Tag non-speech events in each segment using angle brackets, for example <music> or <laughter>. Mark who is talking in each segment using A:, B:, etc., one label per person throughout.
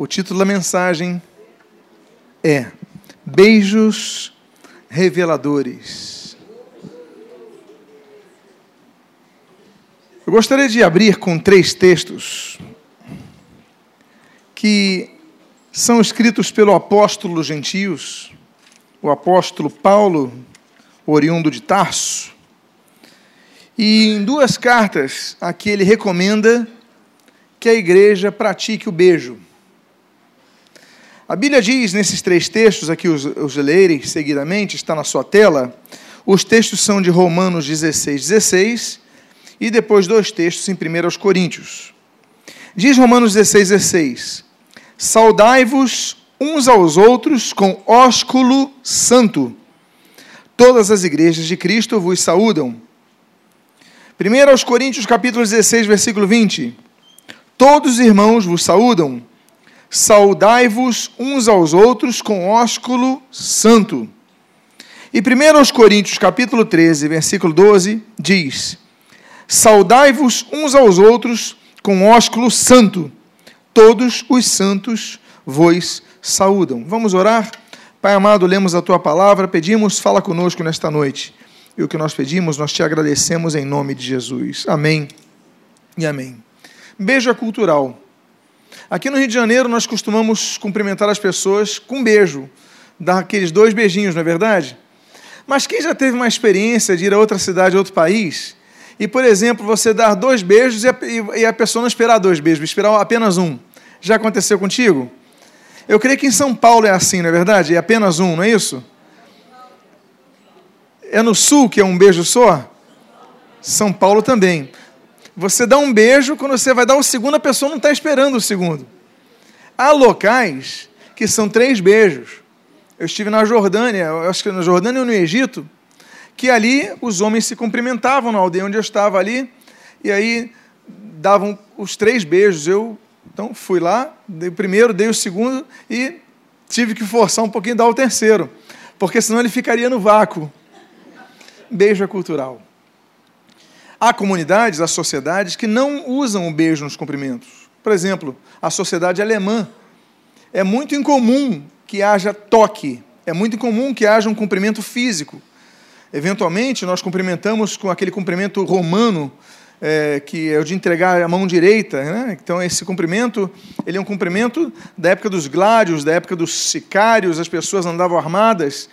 A: O título da mensagem é Beijos Reveladores. Eu gostaria de abrir com três textos que são escritos pelo apóstolo gentios, o apóstolo Paulo, oriundo de Tarso. E em duas cartas, aqui ele recomenda que a igreja pratique o beijo. A Bíblia diz nesses três textos, aqui os, os seguidamente, está na sua tela. Os textos são de Romanos 16, 16 e depois dois textos em 1 Coríntios. Diz Romanos 16, 16: Saudai-vos uns aos outros com ósculo santo. Todas as igrejas de Cristo vos saúdam. 1 Coríntios capítulo 16, versículo 20. Todos os irmãos vos saúdam. Saudai-vos uns aos outros com ósculo santo. E 1 Coríntios, capítulo 13, versículo 12, diz: Saudai-vos uns aos outros com ósculo santo. Todos os santos vos saúdam. Vamos orar? Pai amado, lemos a tua palavra, pedimos, fala conosco nesta noite. E o que nós pedimos, nós te agradecemos em nome de Jesus. Amém e amém. Beijo cultural. Aqui no Rio de Janeiro, nós costumamos cumprimentar as pessoas com um beijo, dar aqueles dois beijinhos, não é verdade? Mas quem já teve uma experiência de ir a outra cidade, a outro país, e, por exemplo, você dar dois beijos e a, e a pessoa não esperar dois beijos, esperar apenas um. Já aconteceu contigo? Eu creio que em São Paulo é assim, não é verdade? É apenas um, não é isso? É no sul que é um beijo só? São Paulo também. Você dá um beijo, quando você vai dar o segundo, a pessoa não está esperando o segundo. Há locais que são três beijos. Eu estive na Jordânia, acho que na Jordânia ou no Egito, que ali os homens se cumprimentavam na aldeia onde eu estava ali, e aí davam os três beijos. Eu então fui lá, dei o primeiro, dei o segundo e tive que forçar um pouquinho dar o terceiro, porque senão ele ficaria no vácuo. Beijo é cultural. Há comunidades, há sociedades que não usam o beijo nos cumprimentos. Por exemplo, a sociedade alemã. É muito incomum que haja toque, é muito incomum que haja um cumprimento físico. Eventualmente, nós cumprimentamos com aquele cumprimento romano, é, que é o de entregar a mão direita. Né? Então, esse cumprimento ele é um cumprimento da época dos gládios, da época dos sicários, as pessoas andavam armadas.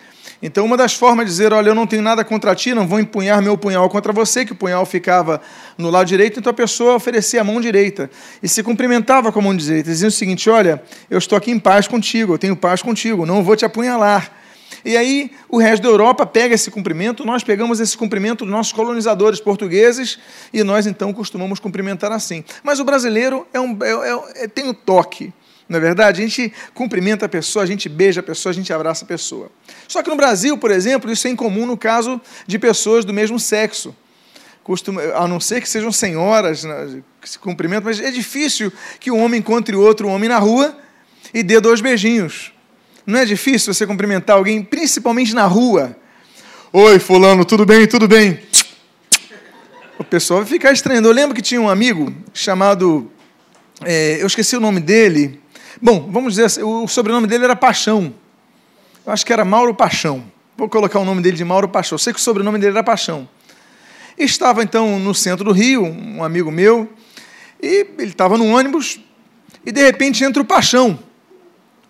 A: Então, uma das formas de dizer, olha, eu não tenho nada contra ti, não vou empunhar meu punhal contra você, que o punhal ficava no lado direito, então a pessoa oferecia a mão direita e se cumprimentava com a mão direita, dizia o seguinte: olha, eu estou aqui em paz contigo, eu tenho paz contigo, não vou te apunhalar. E aí o resto da Europa pega esse cumprimento, nós pegamos esse cumprimento dos nossos colonizadores portugueses e nós então costumamos cumprimentar assim. Mas o brasileiro é um, é, é, é tem o um toque. Não é verdade? A gente cumprimenta a pessoa, a gente beija a pessoa, a gente abraça a pessoa. Só que no Brasil, por exemplo, isso é incomum no caso de pessoas do mesmo sexo. Costuma, a não ser que sejam senhoras né, que se cumprimentam, mas é difícil que um homem encontre outro homem na rua e dê dois beijinhos. Não é difícil você cumprimentar alguém, principalmente na rua. Oi, fulano, tudo bem? Tudo bem? O pessoal vai ficar estranhando. Eu lembro que tinha um amigo chamado. É, eu esqueci o nome dele. Bom, vamos dizer assim, o sobrenome dele era Paixão. Eu acho que era Mauro Paixão. Vou colocar o nome dele de Mauro Paixão. Eu sei que o sobrenome dele era Paixão. Estava então no centro do Rio, um amigo meu, e ele estava no ônibus, e de repente entra o Paixão.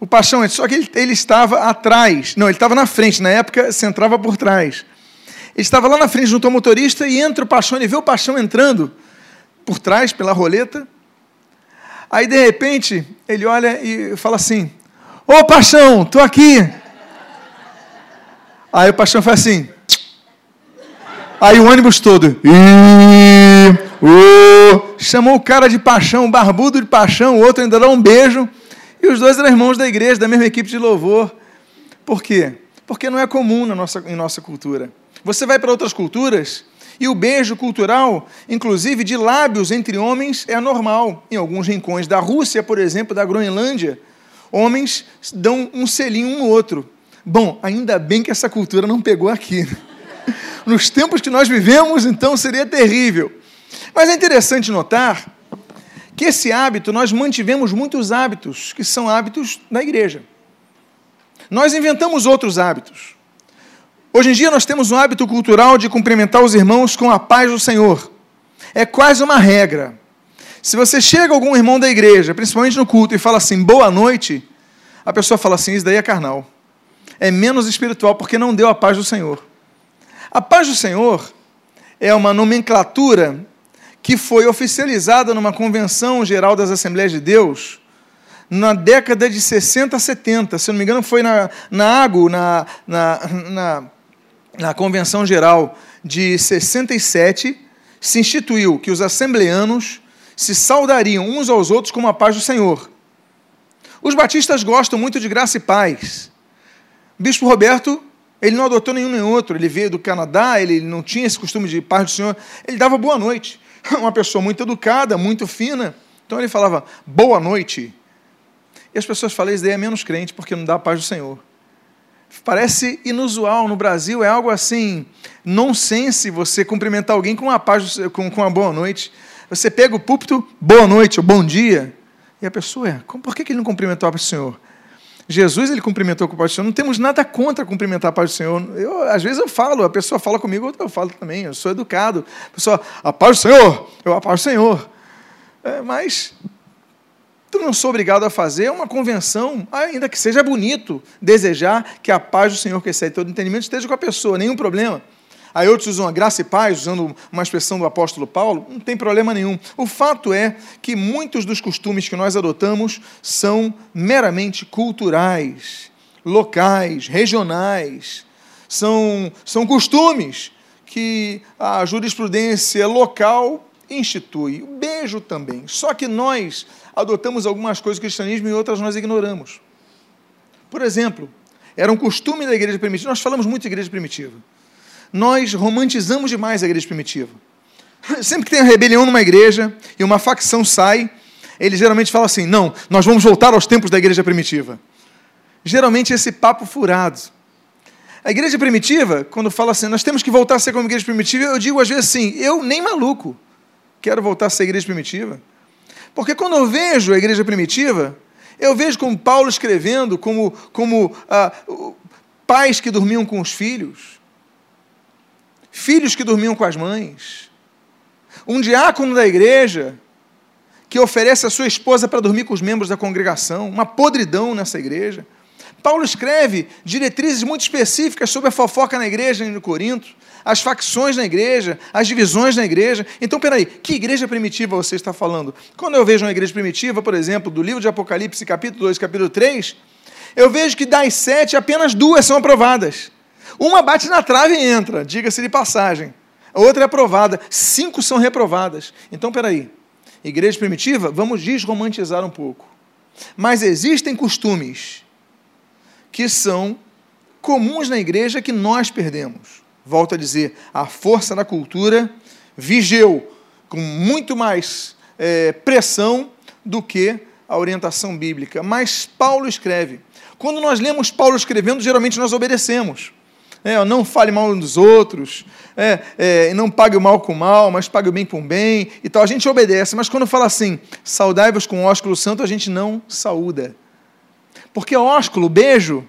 A: O Paixão, só que ele, ele estava atrás, não, ele estava na frente, na época se entrava por trás. Ele estava lá na frente junto ao motorista e entra o Paixão, ele vê o Paixão entrando por trás, pela roleta, Aí, de repente, ele olha e fala assim: Ô paixão, tô aqui. Aí o paixão faz assim. Aí o ônibus todo. chamou o cara de paixão, barbudo de paixão, o outro ainda dá um beijo. E os dois eram irmãos da igreja, da mesma equipe de louvor. Por quê? Porque não é comum na nossa, em nossa cultura. Você vai para outras culturas, e o beijo cultural, inclusive de lábios entre homens, é normal. Em alguns rincões da Rússia, por exemplo, da Groenlândia, homens dão um selinho um no outro. Bom, ainda bem que essa cultura não pegou aqui. <laughs> Nos tempos que nós vivemos, então, seria terrível. Mas é interessante notar que esse hábito, nós mantivemos muitos hábitos que são hábitos da igreja. Nós inventamos outros hábitos. Hoje em dia nós temos um hábito cultural de cumprimentar os irmãos com a paz do Senhor. É quase uma regra. Se você chega algum irmão da igreja, principalmente no culto, e fala assim, boa noite, a pessoa fala assim, isso daí é carnal. É menos espiritual, porque não deu a paz do Senhor. A paz do Senhor é uma nomenclatura que foi oficializada numa convenção geral das Assembleias de Deus na década de 60 a 70. Se não me engano, foi na, na AGO, na, na, na, na Convenção Geral de 67, se instituiu que os assembleanos se saudariam uns aos outros com a paz do Senhor. Os batistas gostam muito de graça e paz. Bispo Roberto, ele não adotou nenhum nem outro. Ele veio do Canadá, ele não tinha esse costume de paz do Senhor. Ele dava boa noite. <laughs> Uma pessoa muito educada, muito fina. Então ele falava boa noite. E as pessoas falam, isso daí é menos crente, porque não dá a paz do Senhor. Parece inusual no Brasil, é algo assim, nonsense você cumprimentar alguém com a paz, com, com uma boa noite. Você pega o púlpito, boa noite ou bom dia, e a pessoa é, por que ele não cumprimentou do Senhor? Jesus ele cumprimentou com a paz do Senhor. Não temos nada contra cumprimentar a paz do Senhor. Eu, às vezes eu falo, a pessoa fala comigo, eu falo também, eu sou educado. A pessoa, a paz do Senhor, eu a paz do Senhor. É, mas eu não sou obrigado a fazer uma convenção, ainda que seja bonito, desejar que a paz do Senhor, que excede todo entendimento, esteja com a pessoa, nenhum problema. Aí outros usam a graça e paz, usando uma expressão do apóstolo Paulo, não tem problema nenhum. O fato é que muitos dos costumes que nós adotamos são meramente culturais, locais, regionais, são, são costumes que a jurisprudência local institui. O beijo também. Só que nós adotamos algumas coisas do cristianismo e outras nós ignoramos. Por exemplo, era um costume da igreja primitiva, nós falamos muito de igreja primitiva. Nós romantizamos demais a igreja primitiva. <laughs> Sempre que tem uma rebelião numa igreja e uma facção sai, eles geralmente falam assim: não, nós vamos voltar aos tempos da igreja primitiva. Geralmente esse papo furado. A igreja primitiva, quando fala assim, nós temos que voltar a ser como igreja primitiva, eu digo às vezes assim: eu nem maluco quero voltar a ser igreja primitiva. Porque quando eu vejo a igreja primitiva, eu vejo como Paulo escrevendo, como, como ah, pais que dormiam com os filhos, filhos que dormiam com as mães, um diácono da igreja que oferece a sua esposa para dormir com os membros da congregação, uma podridão nessa igreja. Paulo escreve diretrizes muito específicas sobre a fofoca na igreja em Corinto, as facções na igreja, as divisões na igreja. Então, peraí, que igreja primitiva você está falando? Quando eu vejo uma igreja primitiva, por exemplo, do livro de Apocalipse, capítulo 2, capítulo 3, eu vejo que das sete, apenas duas são aprovadas. Uma bate na trave e entra, diga-se de passagem. A outra é aprovada. Cinco são reprovadas. Então, peraí. Igreja primitiva, vamos desromantizar um pouco. Mas existem costumes que são comuns na igreja que nós perdemos. Volto a dizer, a força da cultura vigeu com muito mais é, pressão do que a orientação bíblica. Mas Paulo escreve. Quando nós lemos Paulo escrevendo, geralmente nós obedecemos. É, não fale mal uns dos outros, é, é, não pague o mal com o mal, mas pague o bem com o bem e tal. A gente obedece, mas quando fala assim, saudai-vos com ósculo santo, a gente não saúda. Porque ósculo, beijo,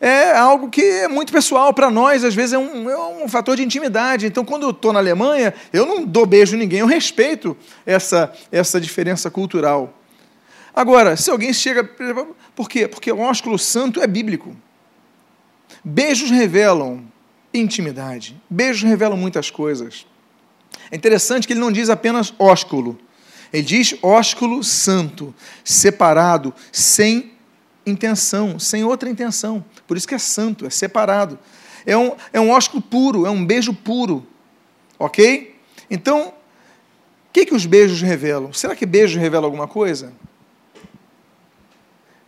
A: é algo que é muito pessoal para nós, às vezes é um, é um, fator de intimidade. Então, quando eu estou na Alemanha, eu não dou beijo em ninguém, eu respeito essa, essa diferença cultural. Agora, se alguém chega. Por quê? Porque o ósculo santo é bíblico. Beijos revelam intimidade, beijos revelam muitas coisas. É interessante que ele não diz apenas ósculo. Ele diz ósculo santo, separado, sem intenção, sem outra intenção. Por isso que é santo, é separado. É um, é um ósculo puro, é um beijo puro. Ok? Então, o que, que os beijos revelam? Será que beijo revela alguma coisa?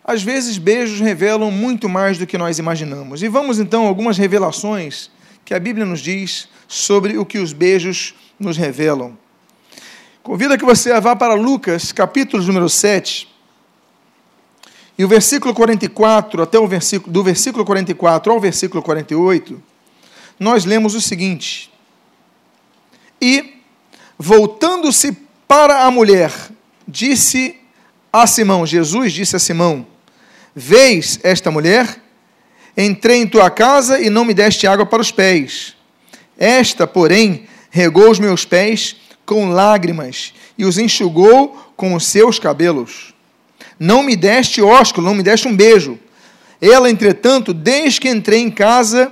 A: Às vezes, beijos revelam muito mais do que nós imaginamos. E vamos então a algumas revelações que a Bíblia nos diz sobre o que os beijos nos revelam. Convido que você vá para Lucas, capítulo número 7. E o versículo 44, até o versículo, do versículo 44 ao versículo 48, nós lemos o seguinte: E, voltando-se para a mulher, disse a Simão, Jesus disse a Simão: Vês esta mulher? Entrei em tua casa e não me deste água para os pés. Esta, porém, regou os meus pés com lágrimas e os enxugou com os seus cabelos. Não me deste ósculo, não me deste um beijo. Ela, entretanto, desde que entrei em casa,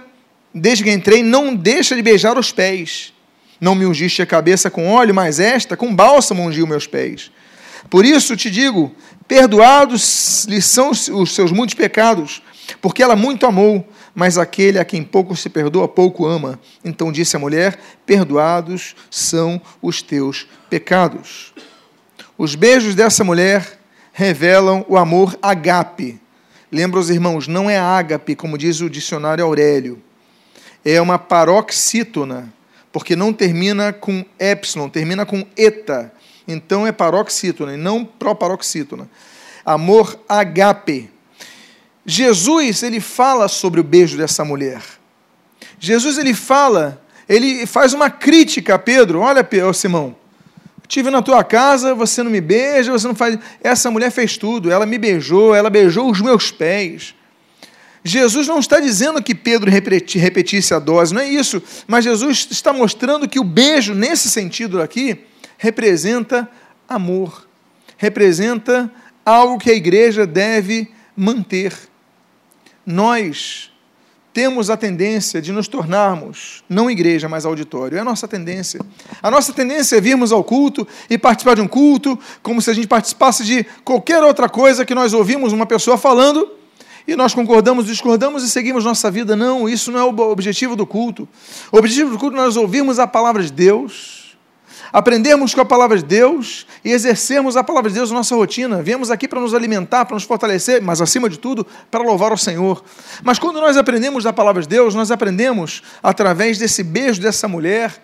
A: desde que entrei, não deixa de beijar os pés. Não me ungiste a cabeça com óleo, mas esta, com bálsamo, ungiu meus pés. Por isso te digo: perdoados lhe são os seus muitos pecados, porque ela muito amou, mas aquele a quem pouco se perdoa, pouco ama. Então disse a mulher: Perdoados são os teus pecados. Os beijos dessa mulher revelam o amor agape. Lembra os irmãos, não é ágape, como diz o dicionário Aurélio. É uma paroxítona, porque não termina com epsilon, termina com eta. Então é paroxítona e não proparoxítona. Amor agape. Jesus, ele fala sobre o beijo dessa mulher. Jesus, ele fala, ele faz uma crítica a Pedro. Olha, Simão, tive na tua casa, você não me beija, você não faz. Essa mulher fez tudo, ela me beijou, ela beijou os meus pés. Jesus não está dizendo que Pedro repetisse a dose, não é isso, mas Jesus está mostrando que o beijo, nesse sentido aqui, representa amor, representa algo que a igreja deve manter. Nós temos a tendência de nos tornarmos, não igreja, mas auditório. É a nossa tendência. A nossa tendência é virmos ao culto e participar de um culto como se a gente participasse de qualquer outra coisa que nós ouvimos uma pessoa falando e nós concordamos, discordamos e seguimos nossa vida. Não, isso não é o objetivo do culto. O objetivo do culto é nós ouvirmos a palavra de Deus aprendermos com a palavra de Deus e exercermos a palavra de Deus na nossa rotina. Viemos aqui para nos alimentar, para nos fortalecer, mas acima de tudo, para louvar o Senhor. Mas quando nós aprendemos da palavra de Deus, nós aprendemos através desse beijo dessa mulher,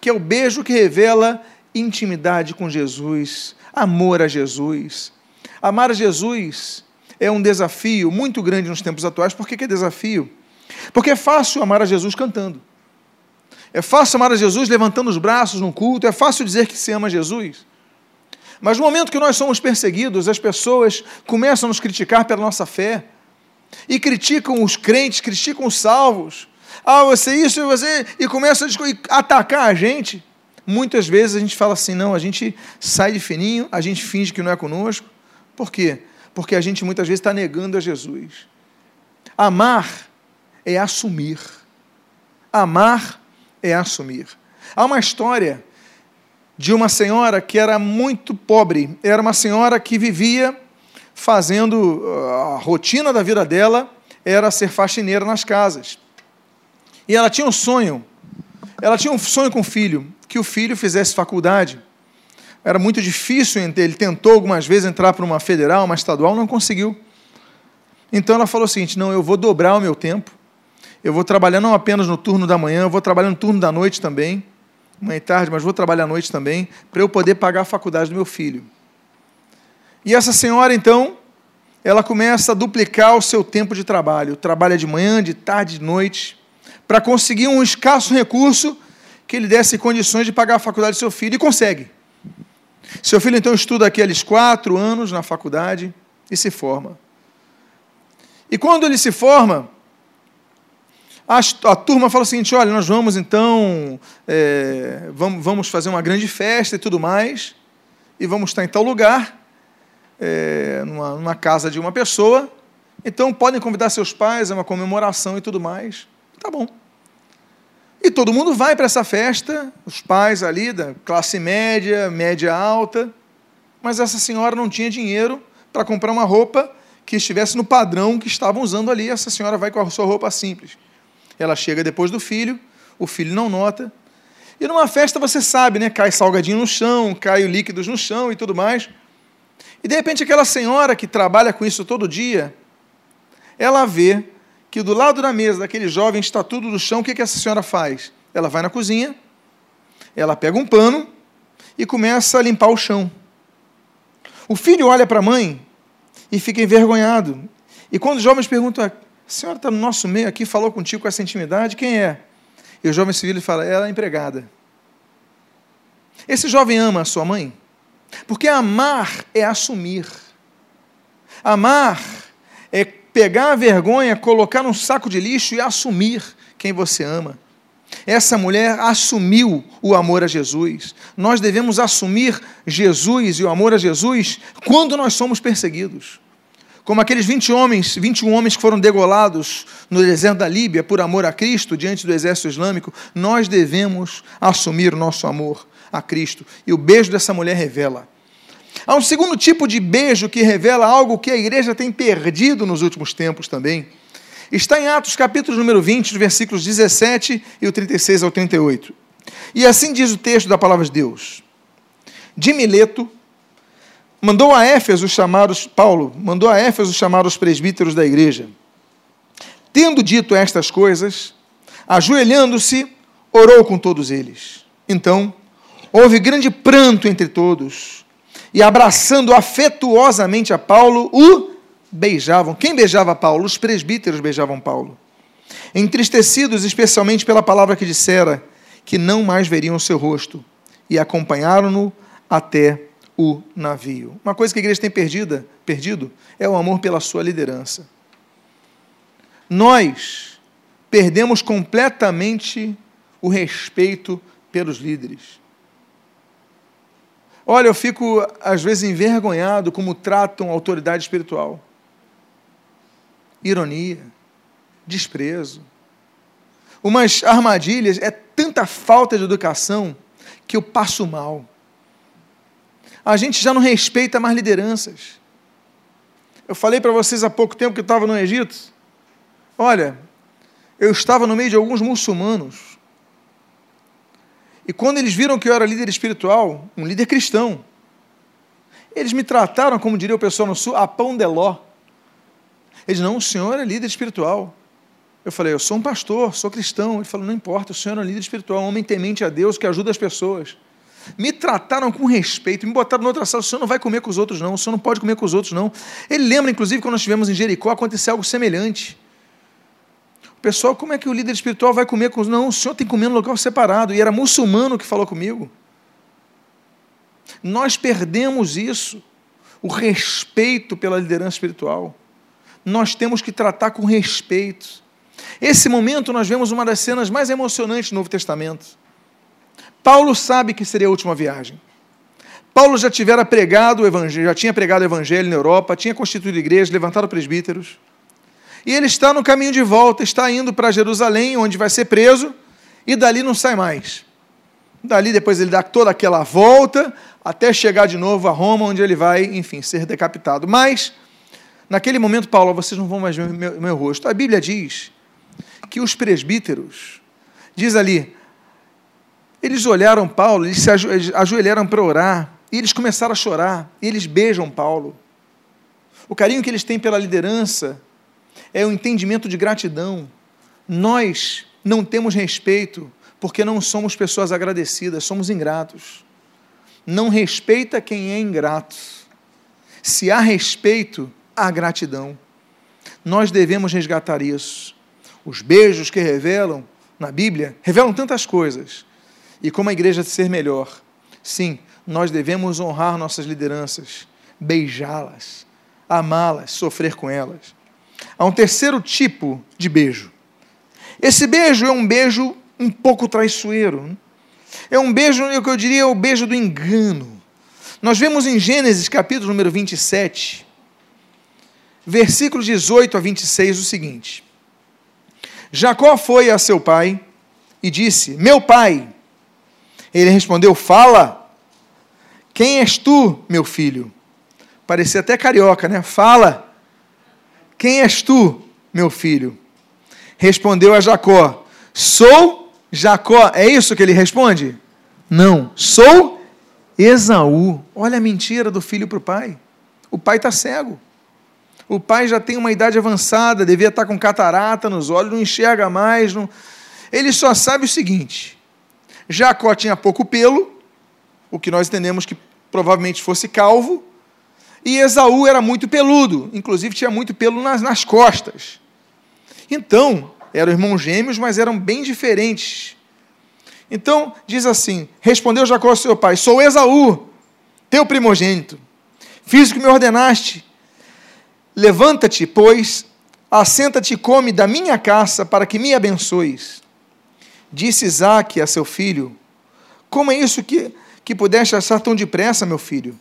A: que é o beijo que revela intimidade com Jesus, amor a Jesus. Amar a Jesus é um desafio muito grande nos tempos atuais. Por que, que é desafio? Porque é fácil amar a Jesus cantando. É fácil amar a Jesus levantando os braços no culto, é fácil dizer que se ama Jesus. Mas no momento que nós somos perseguidos, as pessoas começam a nos criticar pela nossa fé. E criticam os crentes, criticam os salvos. Ah, você isso e você. E começam a atacar a gente. Muitas vezes a gente fala assim: não, a gente sai de fininho, a gente finge que não é conosco. Por quê? Porque a gente muitas vezes está negando a Jesus. Amar é assumir. Amar é assumir. Há uma história de uma senhora que era muito pobre, era uma senhora que vivia fazendo uh, a rotina da vida dela era ser faxineira nas casas. E ela tinha um sonho, ela tinha um sonho com o filho, que o filho fizesse faculdade. Era muito difícil, ele tentou algumas vezes entrar para uma federal, uma estadual, não conseguiu. Então ela falou o seguinte: não, eu vou dobrar o meu tempo, eu vou trabalhar não apenas no turno da manhã, eu vou trabalhar no turno da noite também, manhã e tarde, mas vou trabalhar à noite também, para eu poder pagar a faculdade do meu filho. E essa senhora, então, ela começa a duplicar o seu tempo de trabalho. Trabalha de manhã, de tarde, de noite, para conseguir um escasso recurso que lhe desse condições de pagar a faculdade do seu filho, e consegue. Seu filho, então, estuda aqueles quatro anos na faculdade e se forma. E quando ele se forma, a, turma fala o seguinte: olha, nós vamos então, é, vamos, vamos fazer uma grande festa e tudo mais, e vamos estar em tal lugar, é, numa, numa casa de uma pessoa. Então podem convidar seus pais, é uma comemoração e tudo mais. Tá bom. E todo mundo vai para essa festa, os pais ali da classe média, média alta, mas essa senhora não tinha dinheiro para comprar uma roupa que estivesse no padrão que estavam usando ali. Essa senhora vai com a sua roupa simples. Ela chega depois do filho, o filho não nota. E numa festa você sabe, né? Cai salgadinho no chão, cai líquidos no chão e tudo mais. E de repente aquela senhora que trabalha com isso todo dia, ela vê que do lado da mesa daquele jovem está tudo no chão, o que, que essa senhora faz? Ela vai na cozinha, ela pega um pano e começa a limpar o chão. O filho olha para a mãe e fica envergonhado. E quando os jovens perguntam, a senhora está no nosso meio aqui, falou contigo com essa intimidade, quem é? E o jovem civil fala, ela é empregada. Esse jovem ama a sua mãe? Porque amar é assumir. Amar é pegar a vergonha, colocar num saco de lixo e assumir quem você ama. Essa mulher assumiu o amor a Jesus. Nós devemos assumir Jesus e o amor a Jesus quando nós somos perseguidos. Como aqueles 20 homens, 21 homens que foram degolados no deserto da Líbia por amor a Cristo diante do exército islâmico, nós devemos assumir o nosso amor a Cristo. E o beijo dessa mulher revela. Há um segundo tipo de beijo que revela algo que a igreja tem perdido nos últimos tempos também. Está em Atos capítulo número 20, versículos 17 e o 36 ao 38. E assim diz o texto da palavra de Deus. De Mileto, mandou a Éfeso chamar os, Paulo, mandou a Éfeso chamar os presbíteros da igreja. Tendo dito estas coisas, ajoelhando-se, orou com todos eles. Então, houve grande pranto entre todos, e abraçando afetuosamente a Paulo, o beijavam. Quem beijava Paulo? Os presbíteros beijavam Paulo. Entristecidos especialmente pela palavra que dissera, que não mais veriam o seu rosto, e acompanharam-no até o navio. Uma coisa que a igreja tem perdida, perdido é o amor pela sua liderança. Nós perdemos completamente o respeito pelos líderes. Olha, eu fico às vezes envergonhado como tratam a autoridade espiritual ironia, desprezo. Umas armadilhas, é tanta falta de educação que eu passo mal. A gente já não respeita mais lideranças. Eu falei para vocês há pouco tempo que eu estava no Egito. Olha, eu estava no meio de alguns muçulmanos. E quando eles viram que eu era líder espiritual, um líder cristão, eles me trataram, como diria o pessoal no sul, a pão de ló. Ele disse, não, o senhor é líder espiritual. Eu falei, eu sou um pastor, sou cristão. Ele falou, não importa, o senhor é um líder espiritual, um homem temente a Deus que ajuda as pessoas. Me trataram com respeito, me botaram noutra sala, o senhor não vai comer com os outros, não, o senhor não pode comer com os outros, não. Ele lembra, inclusive, quando nós estivemos em Jericó, aconteceu algo semelhante. O pessoal, como é que o líder espiritual vai comer com os. Não, o senhor tem que comer no local separado. E era muçulmano que falou comigo. Nós perdemos isso, o respeito pela liderança espiritual nós temos que tratar com respeito. Esse momento nós vemos uma das cenas mais emocionantes do Novo Testamento. Paulo sabe que seria a última viagem. Paulo já tivera pregado o evangelho, já tinha pregado o evangelho na Europa, tinha constituído igreja, levantado presbíteros. E ele está no caminho de volta, está indo para Jerusalém, onde vai ser preso, e dali não sai mais. Dali depois ele dá toda aquela volta até chegar de novo a Roma, onde ele vai, enfim, ser decapitado. Mas Naquele momento, Paulo, vocês não vão mais ver meu, meu rosto. A Bíblia diz que os presbíteros, diz ali, eles olharam Paulo, eles se ajoelharam para orar, e eles começaram a chorar, e eles beijam Paulo. O carinho que eles têm pela liderança é o entendimento de gratidão. Nós não temos respeito porque não somos pessoas agradecidas, somos ingratos. Não respeita quem é ingrato. Se há respeito, a gratidão. Nós devemos resgatar isso. Os beijos que revelam na Bíblia revelam tantas coisas. E como a igreja ser melhor. Sim, nós devemos honrar nossas lideranças, beijá-las, amá-las, sofrer com elas. Há um terceiro tipo de beijo. Esse beijo é um beijo um pouco traiçoeiro. É um beijo, o que eu diria, é o beijo do engano. Nós vemos em Gênesis capítulo número 27, versículos 18 a 26, o seguinte: Jacó foi a seu pai e disse: Meu pai. Ele respondeu: Fala. Quem és tu, meu filho? Parecia até carioca, né? Fala. Quem és tu, meu filho? Respondeu a Jacó: Sou Jacó. É isso que ele responde? Não. Sou Esaú. Olha a mentira do filho para o pai. O pai está cego. O pai já tem uma idade avançada, devia estar com catarata nos olhos, não enxerga mais. Não... Ele só sabe o seguinte: Jacó tinha pouco pelo, o que nós entendemos que provavelmente fosse calvo, e Esaú era muito peludo, inclusive tinha muito pelo nas, nas costas. Então, eram irmãos gêmeos, mas eram bem diferentes. Então, diz assim: Respondeu Jacó ao seu pai: Sou Esaú. teu primogênito. Fiz o que me ordenaste. Levanta-te, pois, assenta-te e come da minha caça, para que me abençoes. Disse Isaac a seu filho: Como é isso que, que pudeste achar tão depressa, meu filho?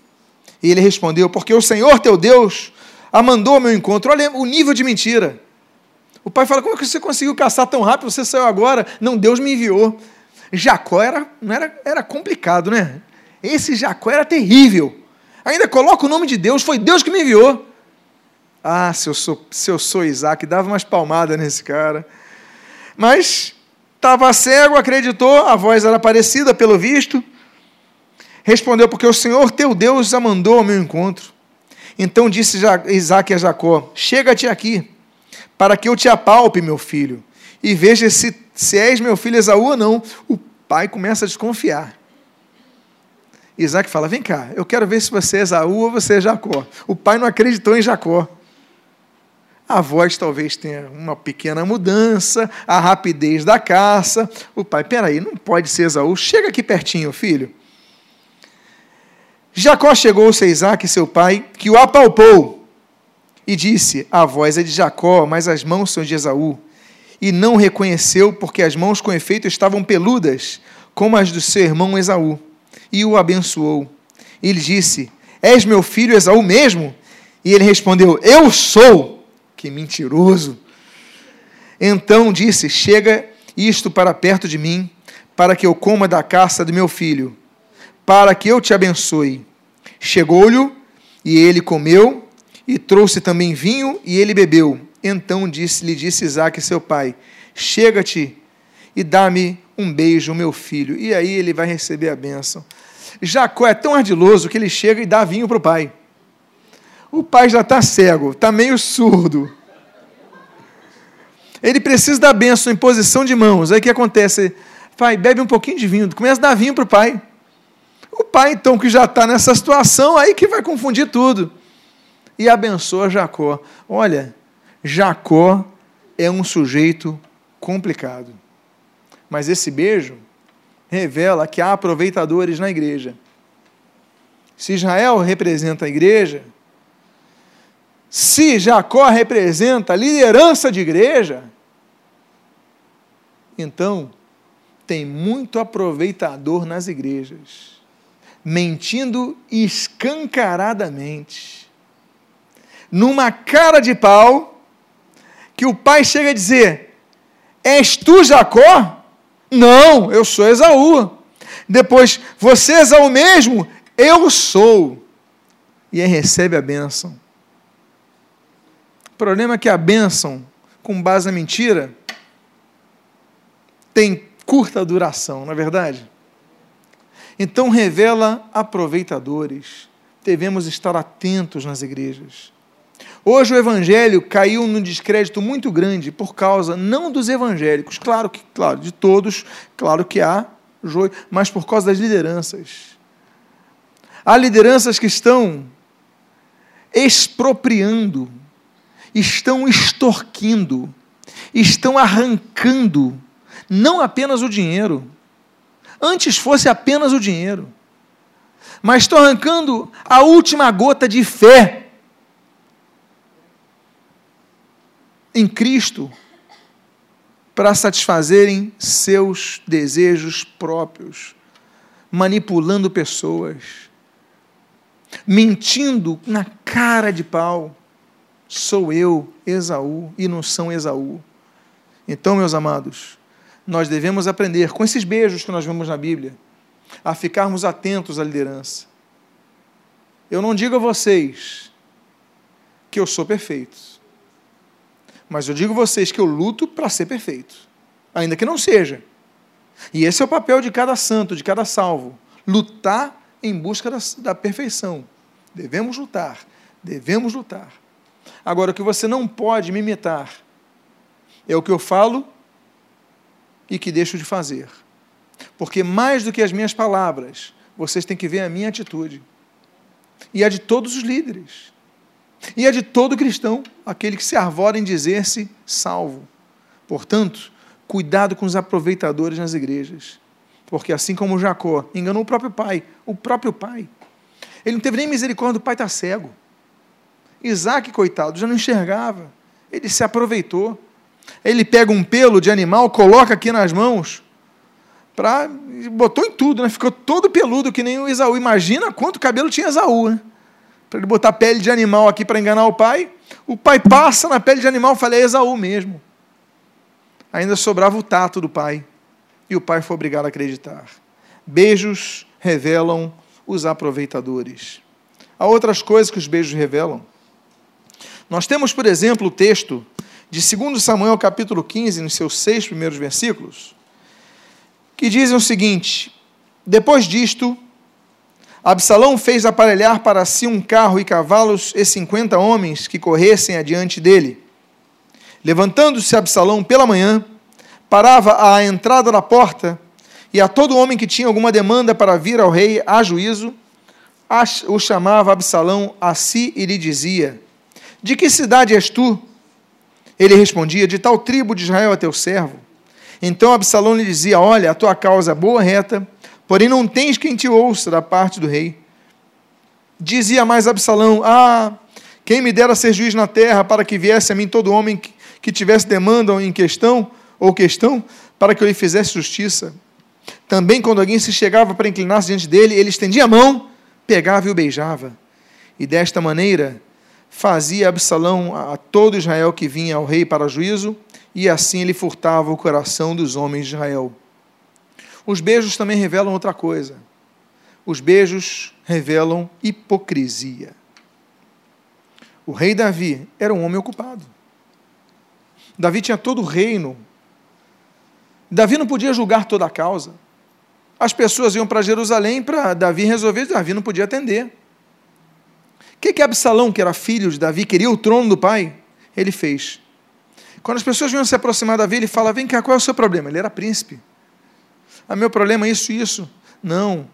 A: E ele respondeu: Porque o Senhor teu Deus a mandou ao meu encontro. Olha o nível de mentira. O pai fala: Como é que você conseguiu caçar tão rápido? Você saiu agora? Não, Deus me enviou. Jacó era, não era, era complicado, né? Esse Jacó era terrível. Ainda coloca o nome de Deus, foi Deus que me enviou. Ah, se eu sou, se eu sou Isaac, dava umas palmadas nesse cara. Mas estava cego, acreditou, a voz era parecida, pelo visto. Respondeu, porque o Senhor teu Deus a mandou ao meu encontro. Então disse Isaac a Jacó: Chega-te aqui, para que eu te apalpe, meu filho, e veja se, se és meu filho Esaú ou não. O pai começa a desconfiar. Isaac fala: Vem cá, eu quero ver se você é Esaú ou você é Jacó. O pai não acreditou em Jacó. A voz talvez tenha uma pequena mudança, a rapidez da caça. O pai, peraí, não pode ser Esaú. Chega aqui pertinho, filho. Jacó chegou-se a Isaac, seu pai, que o apalpou e disse: A voz é de Jacó, mas as mãos são de Esaú. E não reconheceu, porque as mãos com efeito estavam peludas, como as do seu irmão Esaú. E o abençoou. E lhe disse: És meu filho Esaú mesmo? E ele respondeu: Eu sou. Que mentiroso. Então disse: Chega isto para perto de mim, para que eu coma da caça do meu filho, para que eu te abençoe. Chegou-lhe e ele comeu, e trouxe também vinho, e ele bebeu. Então disse, lhe disse Isaac, seu pai: Chega-te e dá-me um beijo, meu filho. E aí ele vai receber a bênção. Jacó é tão ardiloso que ele chega e dá vinho para o pai. O pai já está cego, está meio surdo. Ele precisa da bênção em posição de mãos. Aí o que acontece? Pai, bebe um pouquinho de vinho. Começa a dar vinho para o pai. O pai, então, que já está nessa situação, aí que vai confundir tudo. E abençoa Jacó. Olha, Jacó é um sujeito complicado. Mas esse beijo revela que há aproveitadores na igreja. Se Israel representa a igreja, se Jacó representa a liderança de igreja, então tem muito aproveitador nas igrejas, mentindo escancaradamente, numa cara de pau, que o pai chega a dizer: És tu Jacó? Não, eu sou Esaú. Depois, você Esaú mesmo? Eu sou. E aí recebe a bênção. Problema é que a bênção, com base na mentira, tem curta duração, não é verdade? Então revela aproveitadores. Devemos estar atentos nas igrejas. Hoje o evangelho caiu num descrédito muito grande por causa não dos evangélicos, claro que, claro, de todos, claro que há joio, mas por causa das lideranças. Há lideranças que estão expropriando estão extorquindo, estão arrancando não apenas o dinheiro, antes fosse apenas o dinheiro, mas estão arrancando a última gota de fé em Cristo para satisfazerem seus desejos próprios, manipulando pessoas, mentindo na cara de pau sou eu, Esaú, e não são Esaú. Então, meus amados, nós devemos aprender com esses beijos que nós vemos na Bíblia, a ficarmos atentos à liderança. Eu não digo a vocês que eu sou perfeito, mas eu digo a vocês que eu luto para ser perfeito, ainda que não seja. E esse é o papel de cada santo, de cada salvo: lutar em busca da, da perfeição. Devemos lutar, devemos lutar. Agora, o que você não pode me imitar é o que eu falo e que deixo de fazer. Porque mais do que as minhas palavras, vocês têm que ver a minha atitude. E a de todos os líderes. E a de todo cristão, aquele que se arvora em dizer-se salvo. Portanto, cuidado com os aproveitadores nas igrejas. Porque assim como Jacó enganou o próprio pai, o próprio pai. Ele não teve nem misericórdia do pai estar tá cego. Isaac, coitado, já não enxergava. Ele se aproveitou. Ele pega um pelo de animal, coloca aqui nas mãos, pra, botou em tudo, né? ficou todo peludo, que nem o Esaú. Imagina quanto cabelo tinha Esaú, né? Para ele botar pele de animal aqui para enganar o pai. O pai passa na pele de animal, falei, é Esaú mesmo. Ainda sobrava o tato do pai. E o pai foi obrigado a acreditar. Beijos revelam os aproveitadores. Há outras coisas que os beijos revelam. Nós temos, por exemplo, o texto de 2 Samuel capítulo 15, nos seus seis primeiros versículos, que dizem o seguinte: Depois disto, Absalão fez aparelhar para si um carro e cavalos e cinquenta homens que corressem adiante dele. Levantando-se Absalão pela manhã, parava à entrada da porta, e a todo homem que tinha alguma demanda para vir ao rei a juízo, o chamava Absalão a si e lhe dizia: De que cidade és tu? Ele respondia: De tal tribo de Israel é teu servo. Então Absalão lhe dizia: Olha, a tua causa é boa, reta, porém não tens quem te ouça da parte do rei. Dizia mais Absalão: Ah, quem me dera ser juiz na terra, para que viesse a mim todo homem que, tivesse demanda em questão, ou questão, para que eu lhe fizesse justiça. Também, quando alguém se chegava para inclinar-se diante dele, ele estendia a mão, pegava e o beijava. E desta maneira fazia Absalão a todo Israel que vinha ao rei para juízo, e assim ele furtava o coração dos homens de Israel. Os beijos também revelam outra coisa. Os beijos revelam hipocrisia. O rei Davi era um homem ocupado. Davi tinha todo o reino. Davi não podia julgar toda a causa. As pessoas iam para Jerusalém para Davi resolver, Davi não podia atender. O que, que Absalão, que era filho de Davi, queria o trono do pai? Ele fez. Quando as pessoas vinham se aproximar de Davi, ele fala: Vem cá, qual é o seu problema? Ele era príncipe. Ah, meu problema é isso, isso. Não.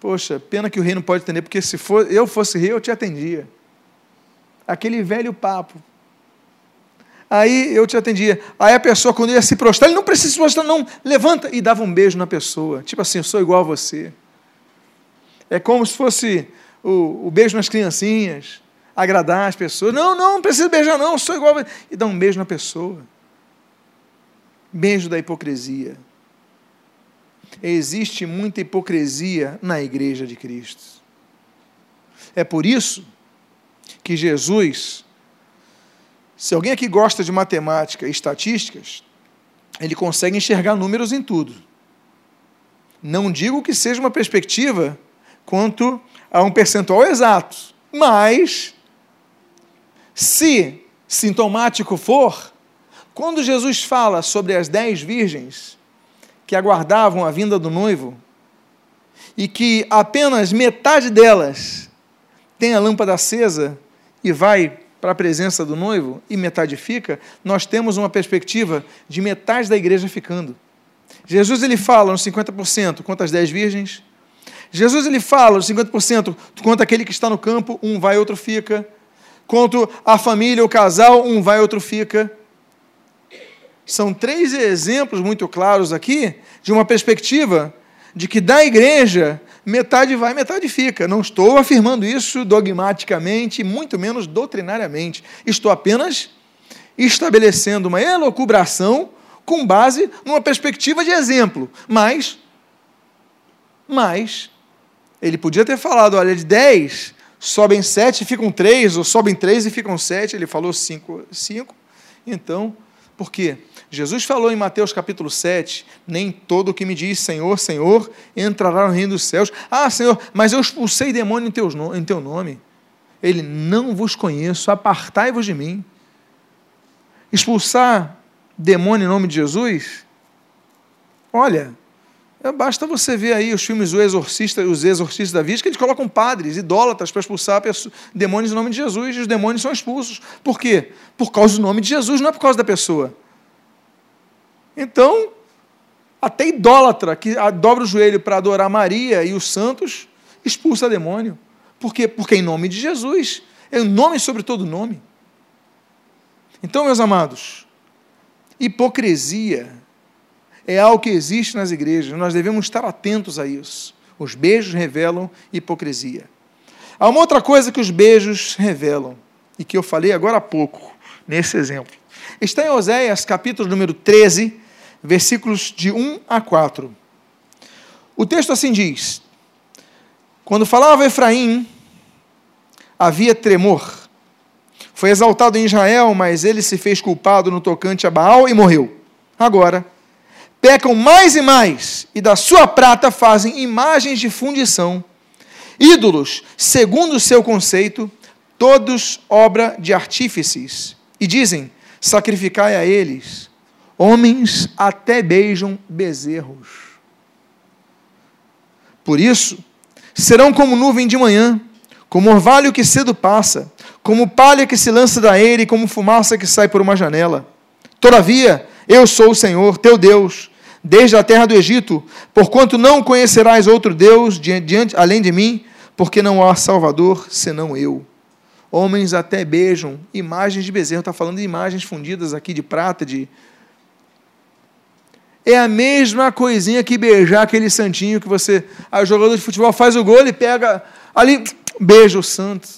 A: Poxa, pena que o rei não pode atender, porque se for, eu fosse rei, eu te atendia. Aquele velho papo. Aí eu te atendia. Aí a pessoa, quando ia se prostrar, ele não precisa se prostrar, não. Levanta e dava um beijo na pessoa. Tipo assim, eu sou igual a você. É como se fosse o, o beijo nas criancinhas, agradar as pessoas. Não, não, não precisa beijar, não, sou igual. A... E dá um beijo na pessoa. Beijo da hipocrisia. Existe muita hipocrisia na igreja de Cristo. É por isso que Jesus, se alguém aqui gosta de matemática e estatísticas, ele consegue enxergar números em tudo. Não digo que seja uma perspectiva quanto a um percentual exato. Mas, se sintomático for, quando Jesus fala sobre as dez virgens que aguardavam a vinda do noivo, e que apenas metade delas tem a lâmpada acesa e vai para a presença do noivo, e metade fica, nós temos uma perspectiva de metade da igreja ficando. Jesus ele fala nos 50% quanto às dez virgens, Jesus ele fala, os 50%, quanto aquele que está no campo, um vai, outro fica. Quanto a família, o casal, um vai, outro fica. São três exemplos muito claros aqui de uma perspectiva de que da igreja metade vai, metade fica. Não estou afirmando isso dogmaticamente, muito menos doutrinariamente. Estou apenas estabelecendo uma elocubração com base numa perspectiva de exemplo. Mas, mas ele podia ter falado, olha, de 10, sobem 7 e ficam 3, ou sobem 3 e ficam 7. Ele falou 5. 5. Então, por quê? Jesus falou em Mateus capítulo 7: Nem todo o que me diz Senhor, Senhor entrará no reino dos céus. Ah, Senhor, mas eu expulsei demônio em, teus, em teu nome. Ele não vos conheço, apartai-vos de mim. Expulsar demônio em nome de Jesus? Olha, basta você ver aí os filmes O Exorcista, os Exorcistas da Vida, que eles colocam padres, idólatras, para expulsar demônios em nome de Jesus, e os demônios são expulsos. Por quê? Por causa do nome de Jesus, não é por causa da pessoa. Então, até idólatra que dobra o joelho para adorar Maria e os santos, expulsa demônio. Por quê? Porque é em nome de Jesus. É o nome sobre todo nome. Então, meus amados, hipocrisia é algo que existe nas igrejas, nós devemos estar atentos a isso. Os beijos revelam hipocrisia. Há uma outra coisa que os beijos revelam, e que eu falei agora há pouco, nesse exemplo. Está em Oséias, capítulo número 13, versículos de 1 a 4. O texto assim diz: Quando falava Efraim, havia tremor. Foi exaltado em Israel, mas ele se fez culpado no tocante a Baal e morreu. Agora, pecam mais e mais, e da sua prata fazem imagens de fundição ídolos, segundo o seu conceito, todos obra de artífices. E dizem: sacrificai a eles. Homens até beijam bezerros. Por isso, serão como nuvem de manhã, como orvalho que cedo passa, como palha que se lança da eira e como fumaça que sai por uma janela. Todavia, eu sou o Senhor, teu Deus, desde a terra do Egito, porquanto não conhecerás outro Deus diante, além de mim, porque não há Salvador senão eu. Homens até beijam imagens de bezerro, está falando de imagens fundidas aqui de prata, de. É a mesma coisinha que beijar aquele santinho que você. Aí o jogador de futebol faz o gol e pega ali, beija o santo.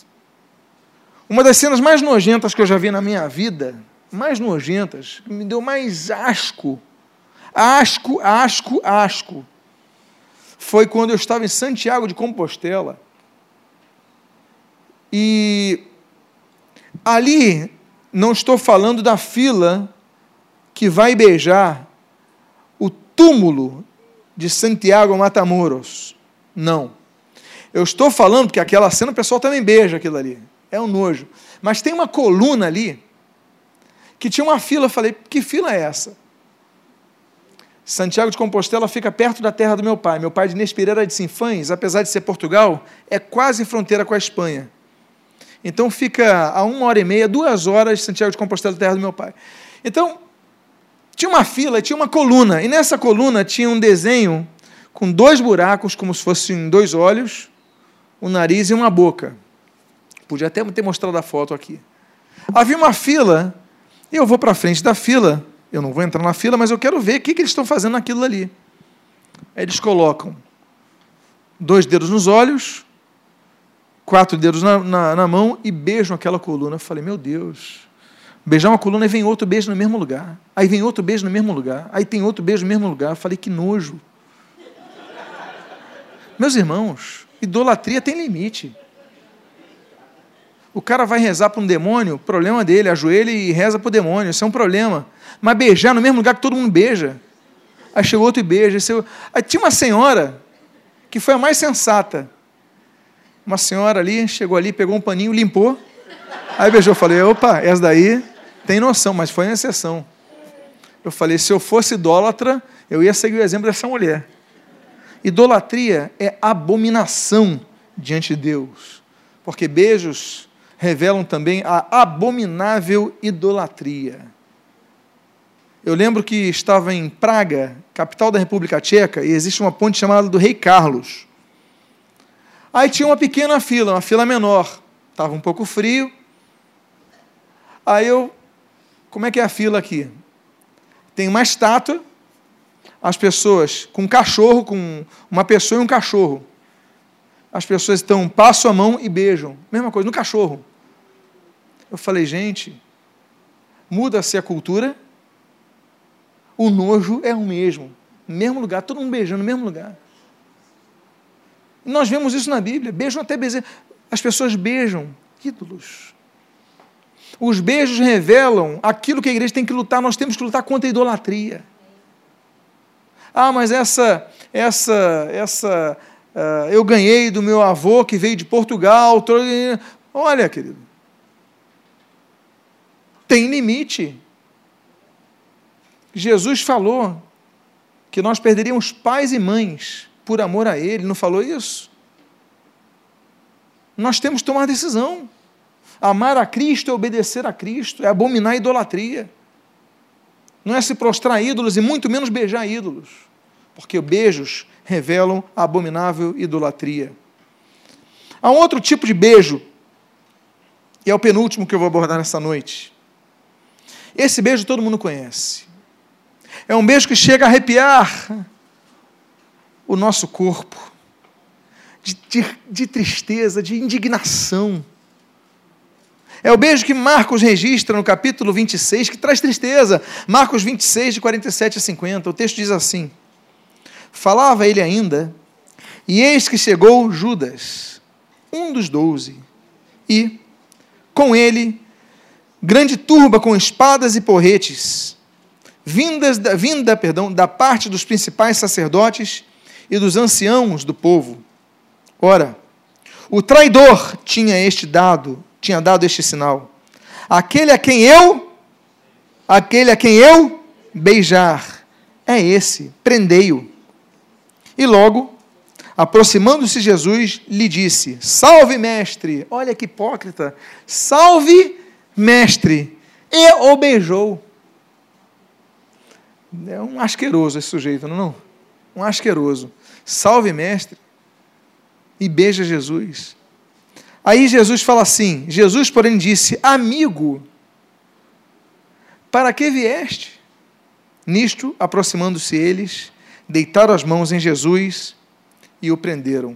A: Uma das cenas mais nojentas que eu já vi na minha vida, mais nojentas, que me deu mais asco, asco, asco, asco, foi quando eu estava em Santiago de Compostela. E ali não estou falando da fila que vai beijar o túmulo de Santiago Matamoros. Não. Eu estou falando que aquela cena o pessoal também beija aquilo ali. É um nojo. Mas tem uma coluna ali que tinha uma fila. Eu falei, que fila é essa? Santiago de Compostela fica perto da terra do meu pai. Meu pai de Inês Pereira de Sinfães, apesar de ser Portugal, é quase fronteira com a Espanha. Então fica a uma hora e meia, duas horas de Santiago de Compostela, terra do meu pai. Então, tinha uma fila, tinha uma coluna, e nessa coluna tinha um desenho com dois buracos, como se fossem dois olhos, um nariz e uma boca. Podia até ter mostrado a foto aqui. Havia uma fila, e eu vou para frente da fila, eu não vou entrar na fila, mas eu quero ver o que, que eles estão fazendo naquilo ali. Aí eles colocam dois dedos nos olhos, quatro dedos na, na, na mão e beijam aquela coluna. Eu falei, meu Deus. Beijar uma coluna e vem outro beijo no mesmo lugar. Aí vem outro beijo no mesmo lugar. Aí tem outro beijo no mesmo lugar. Eu falei, que nojo. Meus irmãos, idolatria tem limite. O cara vai rezar para um demônio, problema dele, ajoelha e reza para o demônio, isso é um problema. Mas beijar no mesmo lugar que todo mundo beija. Aí chegou outro e beija. Aí tinha uma senhora que foi a mais sensata. Uma senhora ali, chegou ali, pegou um paninho, limpou. Aí beijou, falei, opa, essa daí tem noção, mas foi uma exceção. Eu falei, se eu fosse idólatra, eu ia seguir o exemplo dessa mulher. Idolatria é abominação diante de Deus, porque beijos revelam também a abominável idolatria. Eu lembro que estava em Praga, capital da República Tcheca, e existe uma ponte chamada do Rei Carlos. Aí tinha uma pequena fila, uma fila menor. Estava um pouco frio. Aí eu, como é que é a fila aqui? Tem uma estátua, as pessoas com um cachorro, com uma pessoa e um cachorro. As pessoas estão, passam a mão e beijam. Mesma coisa, no cachorro. Eu falei, gente, muda-se a cultura, o nojo é o mesmo. Mesmo lugar, todo mundo beijando no mesmo lugar. Nós vemos isso na Bíblia. Beijam até bezerro. As pessoas beijam ídolos. Os beijos revelam aquilo que a igreja tem que lutar. Nós temos que lutar contra a idolatria. Ah, mas essa, essa, essa, uh, eu ganhei do meu avô que veio de Portugal. Olha, querido, tem limite. Jesus falou que nós perderíamos pais e mães por amor a Ele, não falou isso? Nós temos que tomar decisão. Amar a Cristo é obedecer a Cristo, é abominar a idolatria. Não é se prostrar a ídolos e muito menos beijar ídolos, porque beijos revelam a abominável idolatria. Há um outro tipo de beijo, e é o penúltimo que eu vou abordar nessa noite. Esse beijo todo mundo conhece. É um beijo que chega a arrepiar o nosso corpo. de, de, de tristeza, de indignação. É o beijo que Marcos registra no capítulo 26, que traz tristeza. Marcos 26, de 47 a 50. O texto diz assim: Falava ele ainda, e eis que chegou Judas, um dos doze, e, com ele, grande turba com espadas e porretes, vindas da, vinda perdão, da parte dos principais sacerdotes e dos anciãos do povo. Ora, o traidor tinha este dado tinha dado este sinal. Aquele a quem eu, aquele a quem eu beijar, é esse, prendei-o. E logo, aproximando-se Jesus, lhe disse: Salve, mestre! Olha que hipócrita! Salve, mestre! E o beijou. É um asqueroso esse sujeito, não é? Um asqueroso. Salve, mestre! E beija Jesus. Aí Jesus fala assim: Jesus, porém, disse: Amigo, para que vieste? Nisto, aproximando-se eles, deitaram as mãos em Jesus e o prenderam.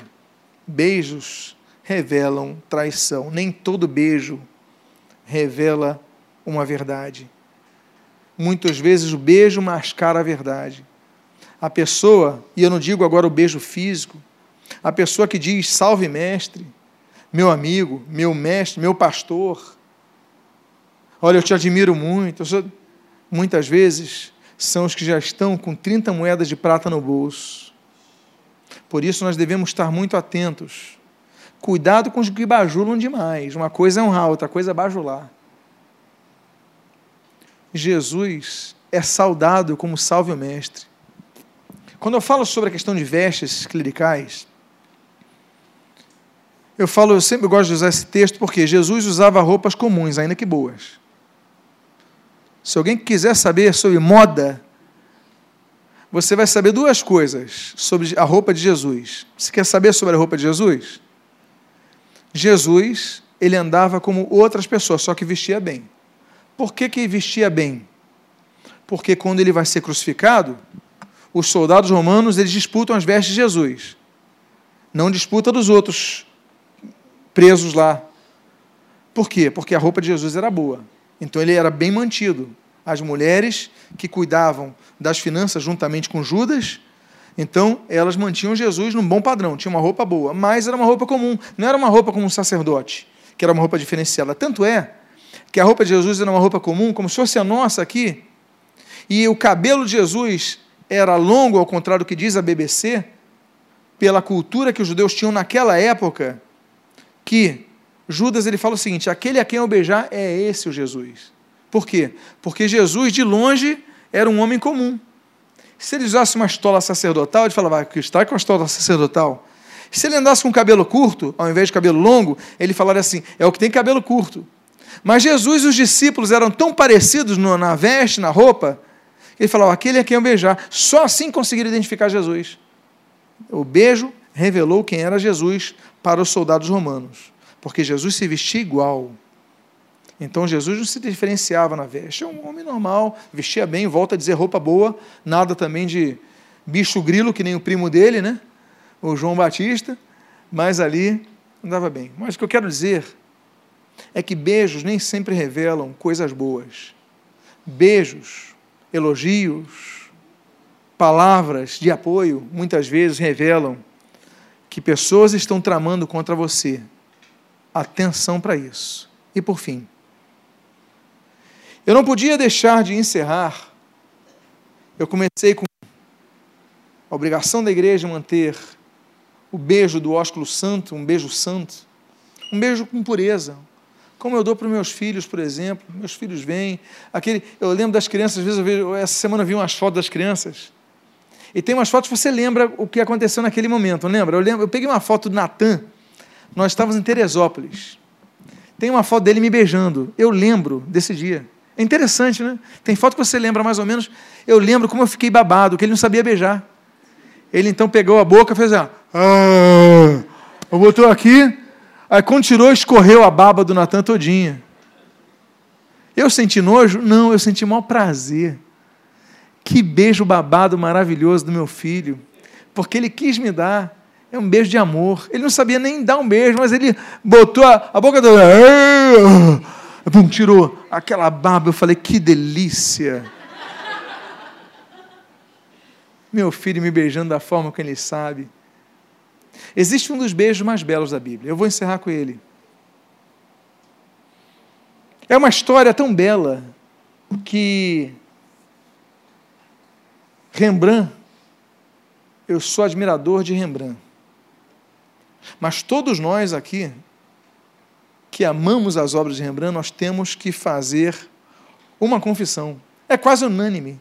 A: Beijos revelam traição. Nem todo beijo revela uma verdade. Muitas vezes o beijo mascara a verdade. A pessoa, e eu não digo agora o beijo físico, a pessoa que diz salve mestre, meu amigo, meu mestre, meu pastor. Olha, eu te admiro muito. Muitas vezes são os que já estão com 30 moedas de prata no bolso. Por isso nós devemos estar muito atentos. Cuidado com os que bajulam demais. Uma coisa é honrar, outra coisa é bajular. Jesus é saudado como salve o mestre. Quando eu falo sobre a questão de vestes clericais, eu falo, eu sempre gosto de usar esse texto porque Jesus usava roupas comuns, ainda que boas. Se alguém quiser saber sobre moda, você vai saber duas coisas sobre a roupa de Jesus. Você quer saber sobre a roupa de Jesus? Jesus, ele andava como outras pessoas, só que vestia bem. Por que, que vestia bem? Porque quando ele vai ser crucificado, os soldados romanos eles disputam as vestes de Jesus. Não disputa dos outros presos lá. Por quê? Porque a roupa de Jesus era boa. Então ele era bem mantido. As mulheres que cuidavam das finanças juntamente com Judas, então elas mantinham Jesus num bom padrão, tinha uma roupa boa, mas era uma roupa comum, não era uma roupa como um sacerdote, que era uma roupa diferenciada. Tanto é que a roupa de Jesus era uma roupa comum, como se fosse a nossa aqui, e o cabelo de Jesus era longo, ao contrário do que diz a BBC, pela cultura que os judeus tinham naquela época, que Judas ele fala o seguinte: aquele a quem eu beijar é esse o Jesus. Por quê? Porque Jesus, de longe, era um homem comum. Se ele usasse uma estola sacerdotal, ele falava, que está com a estola sacerdotal. Se ele andasse com cabelo curto, ao invés de cabelo longo, ele falaria assim: é o que tem cabelo curto. Mas Jesus e os discípulos eram tão parecidos na veste, na roupa, ele falava: aquele a quem eu beijar. Só assim conseguiram identificar Jesus. O beijo revelou quem era Jesus para os soldados romanos, porque Jesus se vestia igual. Então Jesus não se diferenciava na veste. É um homem normal, vestia bem, volta a dizer roupa boa, nada também de bicho grilo, que nem o primo dele, né? O João Batista, mas ali andava bem. Mas o que eu quero dizer é que beijos nem sempre revelam coisas boas. Beijos, elogios, palavras de apoio, muitas vezes revelam que pessoas estão tramando contra você. Atenção para isso. E por fim, eu não podia deixar de encerrar. Eu comecei com a obrigação da igreja manter o beijo do ósculo santo, um beijo santo, um beijo com pureza, como eu dou para os meus filhos, por exemplo. Meus filhos vêm, aquele, eu lembro das crianças, às vezes eu vejo, essa semana eu vi umas fotos das crianças e tem umas fotos que você lembra o que aconteceu naquele momento, lembra? Eu, lembro, eu peguei uma foto do Natan, nós estávamos em Teresópolis. Tem uma foto dele me beijando. Eu lembro desse dia. É interessante, né? Tem foto que você lembra mais ou menos. Eu lembro como eu fiquei babado, que ele não sabia beijar. Ele então pegou a boca, fez assim, ah, botou aqui, aí quando tirou, escorreu a baba do Natan todinha. Eu senti nojo? Não, eu senti maior prazer. Que beijo babado maravilhoso do meu filho, porque ele quis me dar. É um beijo de amor. Ele não sabia nem dar um beijo, mas ele botou a, a boca do. Pum, tirou aquela barba. Eu falei, que delícia. Meu filho me beijando da forma que ele sabe. Existe um dos beijos mais belos da Bíblia. Eu vou encerrar com ele. É uma história tão bela que Rembrandt, eu sou admirador de Rembrandt. Mas todos nós aqui, que amamos as obras de Rembrandt, nós temos que fazer uma confissão. É quase unânime.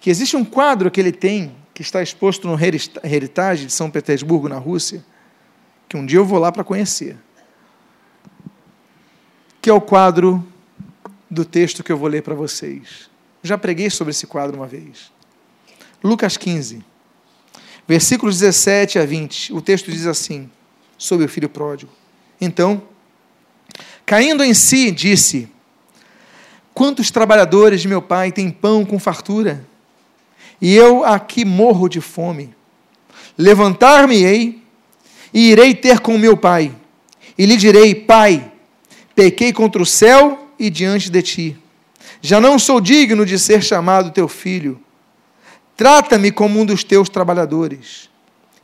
A: Que existe um quadro que ele tem, que está exposto no Heritage de São Petersburgo, na Rússia, que um dia eu vou lá para conhecer. Que é o quadro do texto que eu vou ler para vocês. Já preguei sobre esse quadro uma vez. Lucas 15, versículos 17 a 20. O texto diz assim, sobre o filho pródigo. Então, caindo em si, disse: Quantos trabalhadores de meu pai têm pão com fartura? E eu aqui morro de fome. Levantar-me-ei e irei ter com meu pai. E lhe direi: Pai, pequei contra o céu e diante de ti. Já não sou digno de ser chamado teu filho. Trata-me como um dos teus trabalhadores.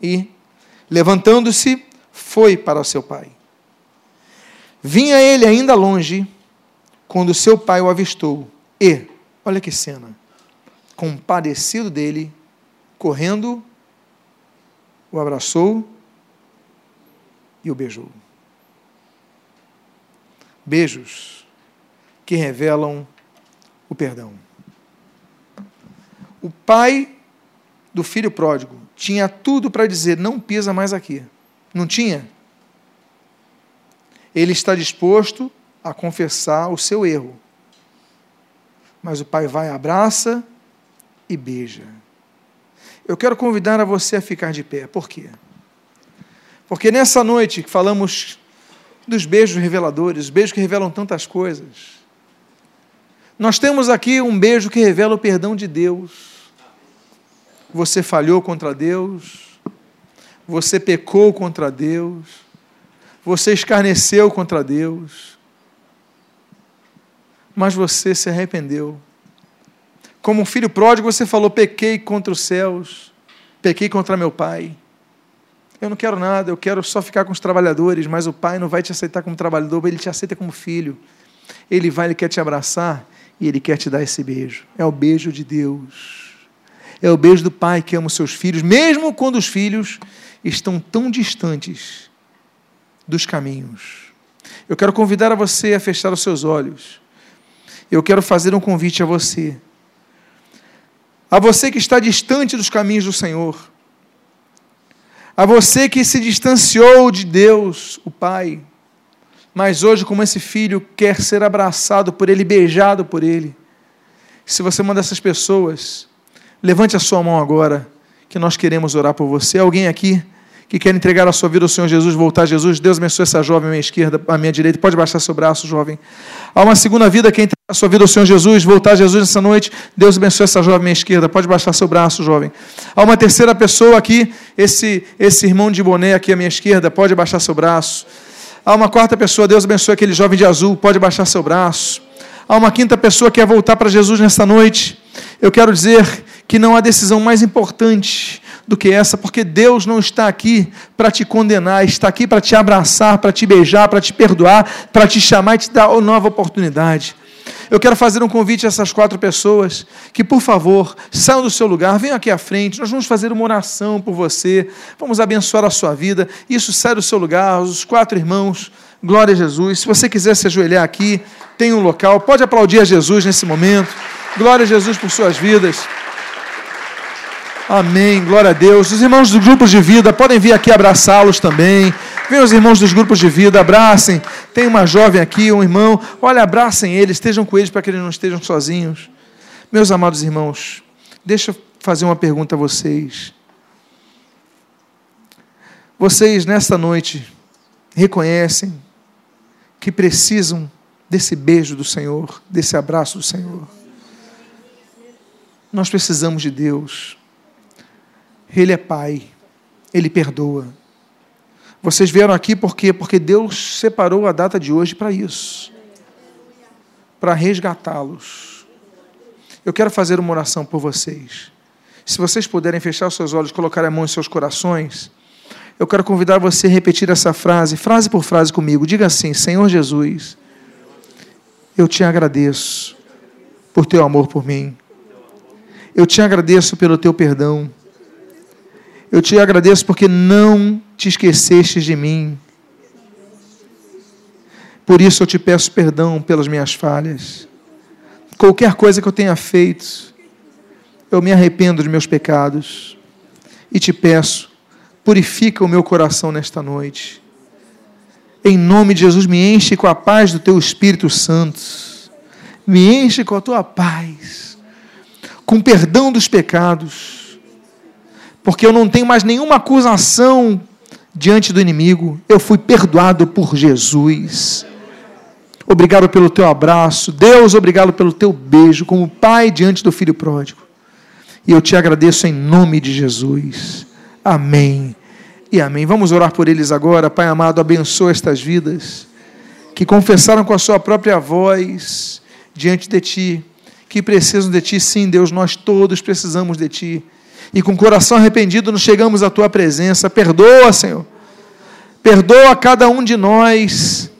A: E, levantando-se, foi para o seu pai. Vinha ele ainda longe, quando seu pai o avistou, e, olha que cena, compadecido dele, correndo, o abraçou e o beijou. Beijos que revelam o perdão. O pai do filho pródigo tinha tudo para dizer: não pisa mais aqui. Não tinha? Ele está disposto a confessar o seu erro. Mas o pai vai, abraça e beija. Eu quero convidar a você a ficar de pé. Por quê? Porque nessa noite que falamos dos beijos reveladores, beijos que revelam tantas coisas. Nós temos aqui um beijo que revela o perdão de Deus. Você falhou contra Deus, você pecou contra Deus, você escarneceu contra Deus, mas você se arrependeu. Como um filho pródigo, você falou: pequei contra os céus, pequei contra meu pai. Eu não quero nada, eu quero só ficar com os trabalhadores, mas o pai não vai te aceitar como trabalhador, ele te aceita como filho. Ele vai, ele quer te abraçar e ele quer te dar esse beijo. É o beijo de Deus. É o beijo do pai que ama os seus filhos, mesmo quando os filhos estão tão distantes dos caminhos. Eu quero convidar a você a fechar os seus olhos. Eu quero fazer um convite a você. A você que está distante dos caminhos do Senhor. A você que se distanciou de Deus, o Pai. Mas hoje, como esse filho quer ser abraçado por Ele, beijado por Ele. Se você é uma dessas pessoas, levante a sua mão agora, que nós queremos orar por você. Alguém aqui que quer entregar a sua vida ao Senhor Jesus, voltar a Jesus, Deus abençoe essa jovem à minha esquerda, à minha direita. Pode baixar seu braço, jovem. Há uma segunda vida, quem entregar a sua vida ao Senhor Jesus, voltar a Jesus nessa noite, Deus abençoe essa jovem à minha esquerda. Pode baixar seu braço, jovem. Há uma terceira pessoa aqui, esse, esse irmão de boné aqui à minha esquerda, pode baixar seu braço. Há uma quarta pessoa, Deus abençoe aquele jovem de azul, pode baixar seu braço. Há uma quinta pessoa que quer voltar para Jesus nessa noite. Eu quero dizer que não há decisão mais importante do que essa, porque Deus não está aqui para te condenar, está aqui para te abraçar, para te beijar, para te perdoar, para te chamar e te dar uma nova oportunidade. Eu quero fazer um convite a essas quatro pessoas que, por favor, saiam do seu lugar, venham aqui à frente. Nós vamos fazer uma oração por você, vamos abençoar a sua vida. Isso sai do seu lugar, os quatro irmãos. Glória a Jesus. Se você quiser se ajoelhar aqui, tem um local, pode aplaudir a Jesus nesse momento. Glória a Jesus por suas vidas. Amém, glória a Deus. Os irmãos dos grupos de vida podem vir aqui abraçá-los também. Venham os irmãos dos grupos de vida, abracem. Tem uma jovem aqui, um irmão. Olha, abracem eles, estejam com eles para que eles não estejam sozinhos. Meus amados irmãos, deixa eu fazer uma pergunta a vocês. Vocês, nesta noite, reconhecem que precisam desse beijo do Senhor, desse abraço do Senhor. Nós precisamos de Deus. Ele é Pai. Ele perdoa. Vocês vieram aqui por quê? Porque Deus separou a data de hoje para isso para resgatá-los. Eu quero fazer uma oração por vocês. Se vocês puderem fechar os seus olhos, colocar a mão em seus corações, eu quero convidar você a repetir essa frase, frase por frase comigo. Diga assim: Senhor Jesus, eu te agradeço por teu amor por mim. Eu te agradeço pelo teu perdão. Eu te agradeço porque não te esqueceste de mim. Por isso eu te peço perdão pelas minhas falhas. Qualquer coisa que eu tenha feito, eu me arrependo de meus pecados e te peço, purifica o meu coração nesta noite. Em nome de Jesus, me enche com a paz do teu Espírito Santo. Me enche com a tua paz, com perdão dos pecados porque eu não tenho mais nenhuma acusação diante do inimigo. Eu fui perdoado por Jesus. Obrigado pelo teu abraço. Deus, obrigado pelo teu beijo, como pai diante do filho pródigo. E eu te agradeço em nome de Jesus. Amém e amém. Vamos orar por eles agora. Pai amado, abençoa estas vidas que confessaram com a sua própria voz diante de ti, que precisam de ti. Sim, Deus, nós todos precisamos de ti e com coração arrependido nos chegamos à tua presença. Perdoa, Senhor. Perdoa cada um de nós.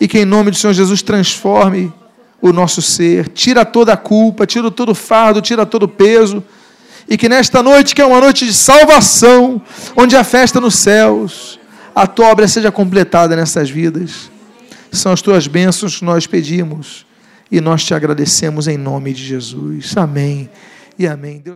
A: E que em nome do Senhor Jesus transforme o nosso ser. Tira toda a culpa, tira todo o fardo, tira todo o peso. E que nesta noite, que é uma noite de salvação, onde a festa nos céus, a tua obra seja completada nessas vidas. São as tuas bênçãos que nós pedimos e nós te agradecemos em nome de Jesus. Amém e amém. Deus